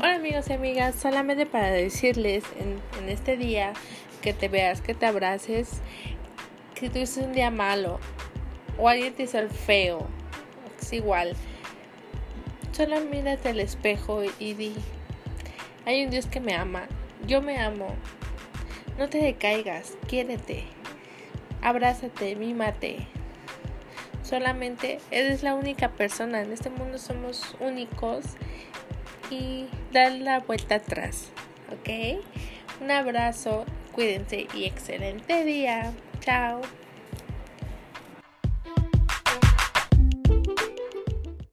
Hola amigos y amigas, solamente para decirles en, este día que te veas, que te abraces, que tuviste un día malo o alguien te hizo el feo, es igual. Solo mírate al espejo y di, hay un Dios que me ama, yo me amo. No te decaigas, quiérete, abrázate, mímate. Solamente eres la única persona, en este mundo somos únicos y dar la vuelta atrás, ¿ok? Un abrazo, cuídense y excelente día. Chao.